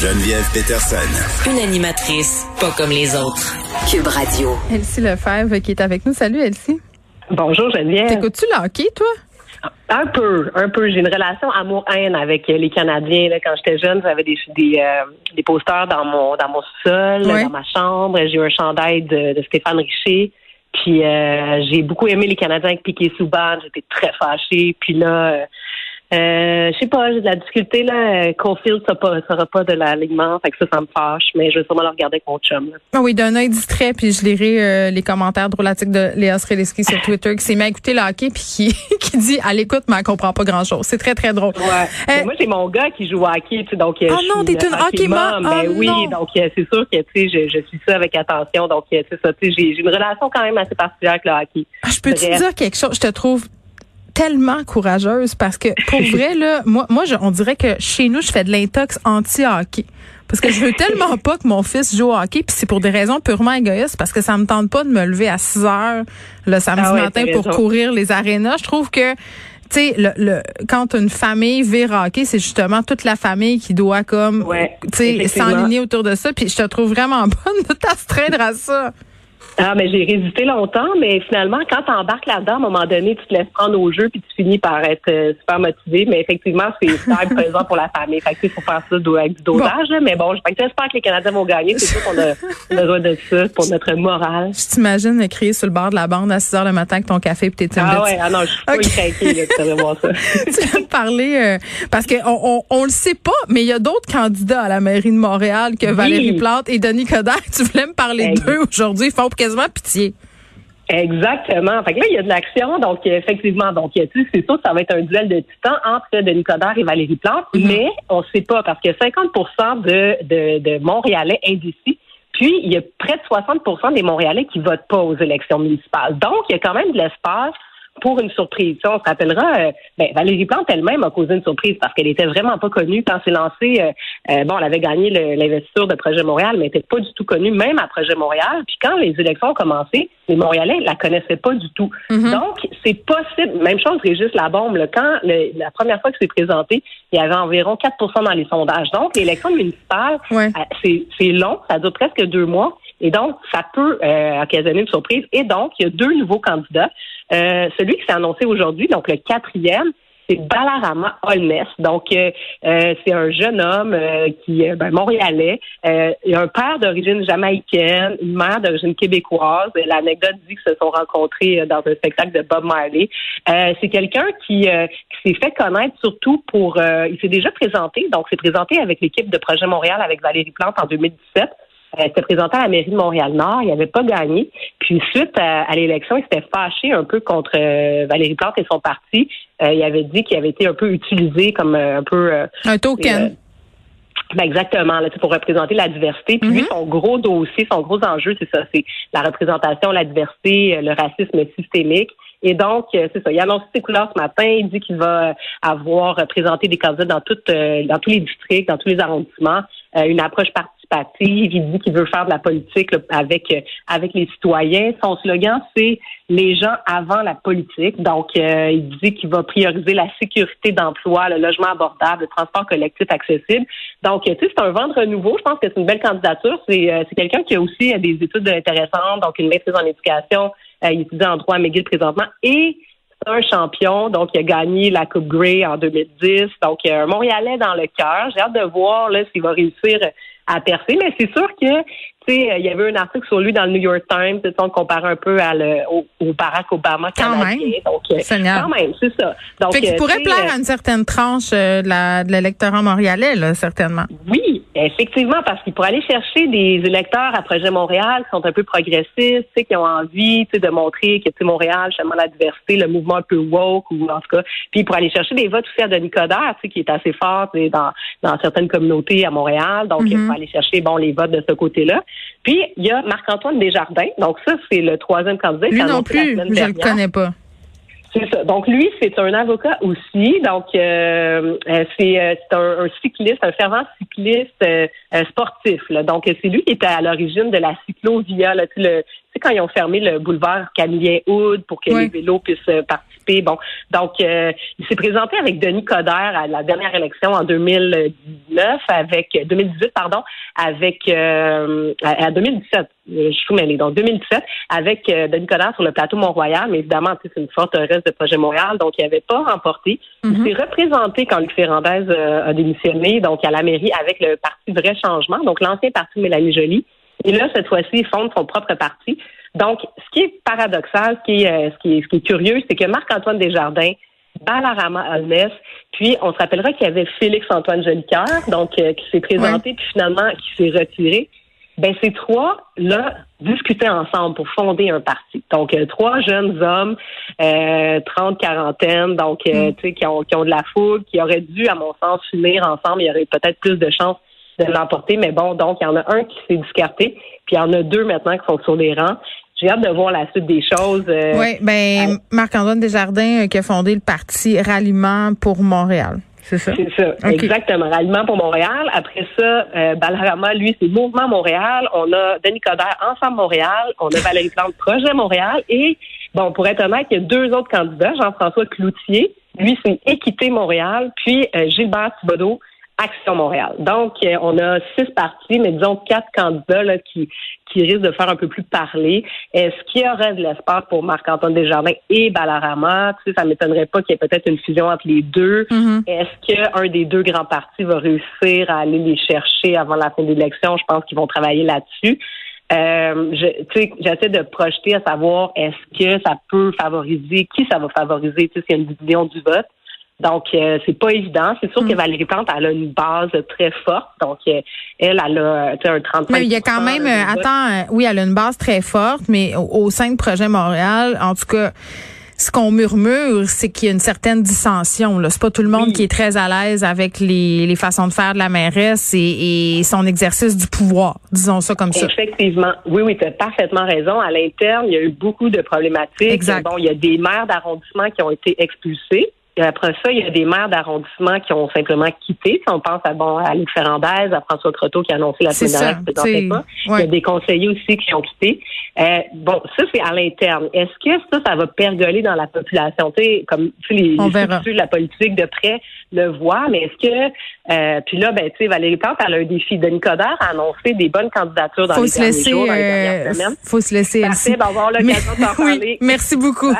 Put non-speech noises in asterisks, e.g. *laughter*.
Geneviève Peterson. Une animatrice pas comme les autres. Cube Radio. Elsie Lefebvre qui est avec nous. Salut Elsie. Bonjour Geneviève. T'écoutes-tu le hockey, toi? Un peu, un peu. J'ai une relation amour-haine avec les Canadiens. Quand j'étais jeune, j'avais des des, euh, des posters dans mon dans mon sol, dans ma chambre. J'ai eu un chandail de, de Stéphane Richer. Puis euh, j'ai beaucoup aimé les Canadiens avec Piquet Souban. J'étais très fâchée. Puis là, euh, euh, je sais pas, j'ai de la difficulté là. Caulfield sera pas sera pas de l'alignement, fait que ça, ça me fâche. Mais je vais sûrement le regarder avec mon chum. là. Ah oui, d'un œil distrait, puis je lirai euh, les commentaires drôlatiques de Léa Sreliski sur Twitter qui s'est mis à écouter le hockey puis qui, *laughs* qui dit à l'écoute, mais elle comprend pas grand-chose. C'est très, très drôle. Ouais. Mais moi, j'ai mon gars qui joue au hockey, tu sais, donc. euh, Oh non, t'es une euh, hockey mom. Ben Oh oui, non. donc euh, c'est sûr que tu sais, je, je suis ça avec attention, donc euh, c'est ça. Tu sais, j'ai une relation quand même assez particulière avec le hockey. Ah, je peux te dire quelque chose? Je te trouve tellement courageuse parce que pour *laughs* vrai, là, moi, moi je- on dirait que chez nous, je fais de l'intox anti-hockey. Parce que je veux tellement *laughs* pas que mon fils joue au hockey, puis c'est pour des raisons purement égoïstes, parce que ça me tente pas de me lever à 6 heures le samedi Ah ouais, matin pour raison. courir les arénas. Je trouve que tu sais, le, le, quand une famille vire hockey, c'est justement toute la famille qui doit comme, Ouais, tu sais, s'enligner autour de ça. Puis je te trouve vraiment *laughs* bonne de t'astreindre à ça. Ah, mais j'ai résisté longtemps, mais finalement, quand tu embarques là-dedans, à un moment donné, tu te laisses prendre au jeu puis tu finis par être euh, super motivé. Mais effectivement, c'est *laughs* super pesant pour la famille. Fait que il faut faire ça avec du dosage. là. Mais bon, que j'espère que les Canadiens vont gagner. C'est sûr qu'on a *laughs* besoin de ça pour notre morale. Je t'imagine crier sur le bord de la bande à 6 heures le matin avec ton café et tes. Ah ouais, ah non, je suis pas craquée, là, voir ça. *laughs* tu viens de parler euh, parce que on, on, le sait pas, mais il y a d'autres candidats à la mairie de Montréal que Valérie Plante et Denis Coderre. Tu voulais me parler d'eux aujourd'hui, ils font quasiment pitié. Exactement. Fait que là, il y a de l'action. Donc, effectivement, donc, c'est sûr que ça va être un duel de titans entre Denis Coderre et Valérie Plante, mais on ne sait pas parce que 50 de, de, de Montréalais indécis, puis il y a près de 60% des Montréalais qui votent pas aux élections municipales. Donc, il y a quand même de l'espace pour une surprise. On se rappellera, euh, ben, Valérie Plante elle-même a causé une surprise parce qu'elle était vraiment pas connue quand c'est lancé. euh, euh, bon, elle avait gagné l'investiture de Projet Montréal, mais elle était pas du tout connue, même à Projet Montréal. Puis quand les élections ont commencé, les Montréalais la connaissaient pas du tout. Donc, c'est possible. Même chose, Régis Labombe, là, quand le- la première fois que c'est présenté, il y avait environ 4% dans les sondages. Donc, l'élection municipale, Ouais. euh, c'est long, ça dure presque deux mois. Et donc, ça peut euh, occasionner une surprise. Et donc, il y a deux nouveaux candidats. Euh, celui qui s'est annoncé aujourd'hui, donc le quatrième, c'est Balarama Holness. Donc, euh, euh, c'est un jeune homme euh, qui est ben, montréalais. Euh, il a un père d'origine jamaïcaine, une mère d'origine québécoise. L'anecdote dit qu'ils se sont rencontrés euh, dans un spectacle de Bob Marley. Euh, c'est quelqu'un qui, euh, qui s'est fait connaître surtout pour... euh, il s'est déjà présenté, donc s'est présenté avec l'équipe de Projet Montréal avec Valérie Plante en 2017. Euh, il s'était présenté à la mairie de Montréal-Nord. Il n'avait pas gagné. Puis suite à, à l'élection, il s'était fâché un peu contre euh, Valérie Plante et son parti. Euh, il avait dit qu'il avait été un peu utilisé comme euh, un peu... Un token. ben exactement, là, pour représenter la diversité. Puis lui, son gros dossier, son gros enjeu, c'est ça, c'est la représentation, la diversité, le racisme systémique. Et donc, c'est ça. Il a annoncé ses couleurs ce matin. Il dit qu'il va avoir présenté des candidats dans toutes, dans tous les districts, dans tous les arrondissements, une approche Il dit qu'il veut faire de la politique avec euh, avec les citoyens. Son slogan, c'est les gens avant la politique. Donc, euh, il dit qu'il va prioriser la sécurité d'emploi, le logement abordable, le transport collectif accessible. Donc, tu sais, c'est un vent de renouveau. Je pense que c'est une belle candidature. C'est euh, quelqu'un qui a aussi des études intéressantes, donc une maîtrise en éducation. Il étudie en droit à McGill présentement et c'est un champion. Donc, il a gagné la Coupe Grey en 2010. Donc, un Montréalais dans le cœur. J'ai hâte de voir s'il va réussir à percer. Mais c'est sûr que, sais, il y avait un article sur lui dans le New York Times. On compare un peu à le, au, au Barack Obama Quand canadien. même. Donc, euh, Seigneur. quand même, c'est ça. Donc, Fait qu'il euh, pourrait plaire à une certaine tranche euh, de la- de l'électorat montréalais, là, certainement. Oui, effectivement, parce qu'il pourrait aller chercher des électeurs à Projet Montréal qui sont un peu progressistes, tu sais, qui ont envie tu sais, de montrer que Montréal, justement, la diversité, le mouvement un peu woke, ou en tout cas, puis pour aller chercher des votes aussi à Denis Coderre, tu sais, qui est assez fort tu sais, dans, dans certaines communautés à Montréal. Donc, il faut aller chercher bon les votes de ce côté-là. Puis, il y a Marc-Antoine Desjardins. Donc, ça, c'est le troisième candidat. Lui non plus, je le dernière. connais pas. C'est ça. Donc lui, c'est un avocat aussi. Donc euh, euh, c'est euh, un, un cycliste, un fervent cycliste euh, sportif. Là. Donc c'est lui qui était à l'origine de la cyclovia, là, le, sais, quand ils ont fermé le boulevard Camillien Hood pour que les vélos puissent participer. Bon, donc il s'est présenté avec Denis Coderre à la dernière élection en 2019, avec 2018, pardon, avec à, 2017. Je suis mêlée. Donc 2017, avec Denis Coderre sur le plateau Mont-Royal, mais évidemment, c'est une forteresse de projet Montréal, donc il n'avait pas remporté. Il mm-hmm. s'est représenté quand Luc Ferrandez a démissionné, donc à la mairie avec le parti Vrai Changement, donc l'ancien parti de Mélanie Joly. Et là, cette fois-ci, il fonde son propre parti. Donc, ce qui est paradoxal, ce qui est, euh, ce qui est, ce qui est curieux, c'est que Marc-Antoine Desjardins, Balarama Almes, puis on se rappellera qu'il y avait Félix-Antoine Jolicoeur, donc euh, qui s'est présenté, puis finalement qui s'est retiré. Ben ces trois-là discutaient ensemble pour fonder un parti. Donc euh, trois jeunes hommes, euh, 30 quarantaine, donc mm. tu sais qui ont, qui ont de la foule, qui auraient dû, à mon sens, finir ensemble. Il y aurait peut-être plus de chances de l'emporter. Mais bon, donc, il y en a un qui s'est discarté, puis il y en a deux maintenant qui sont sur les rangs. J'ai hâte de voir la suite des choses. Euh, oui, ben Marc-Antoine Desjardins euh, qui a fondé le parti Ralliement pour Montréal. C'est ça? C'est ça, exactement. Ralliement pour Montréal. Après ça, euh, Balarama, lui, c'est Mouvement Montréal. On a Denis Coderre, Ensemble Montréal. On a Valérie Plante, Projet Montréal. Et, bon, pour être honnête, il y a deux autres candidats. Jean-François Cloutier, lui, c'est Équité Montréal. Puis Gilbert Thibodeau, Action Montréal. Donc, euh, on a six partis, mais disons quatre candidats là, qui, qui risquent de faire un peu plus parler. Est-ce qu'il y aurait de l'espace pour Marc-Antoine Desjardins et Balarama? Tu sais, ça m'étonnerait pas qu'il y ait peut-être une fusion entre les deux. Mm-hmm. Est-ce qu'un des deux grands partis va réussir à aller les chercher avant la fin de l'élection? Je pense qu'ils vont travailler là-dessus. Euh, j'essaie de projeter à savoir est-ce que ça peut favoriser, qui ça va favoriser, tu sais, s'il y a une division du vote. Donc, euh, c'est pas évident. C'est sûr que mm. Valérie Plante, elle a une base très forte. Donc, euh, elle, elle a un 35 Mais il y a quand même, euh, attends, oui, elle a une base très forte, mais au, sein de Projet Montréal, en tout cas, ce qu'on murmure, c'est qu'il y a une certaine dissension. C'est pas tout le monde qui est très à l'aise avec les, les, façons de faire de la mairesse et, et, son exercice du pouvoir, disons ça comme ça. Effectivement. Oui, oui, tu as parfaitement raison. À l'interne, il y a eu beaucoup de problématiques. Exact. Bon, il y a des maires d'arrondissement qui ont été expulsés après ça, il y a des maires d'arrondissement qui ont simplement quitté. Si on pense à bon à Luc Ferrandez, à François Croteau qui a annoncé la semaine dernière pas. Il y a des conseillers aussi qui ont quitté. Euh, bon, ça c'est à l'interne. Est-ce que ça, ça va pergoler dans la population? Tu sais, comme tu les, les de la politique de près le voient, mais est-ce que euh, puis là, ben tu sais, Valérie Plante, elle a un défi. Denis Coderre a annoncé des bonnes candidatures dans les derniers jours, dans les dernières euh, semaines. Faut se laisser. Parfait, avoir l'occasion *laughs* d'en parler. Merci beaucoup.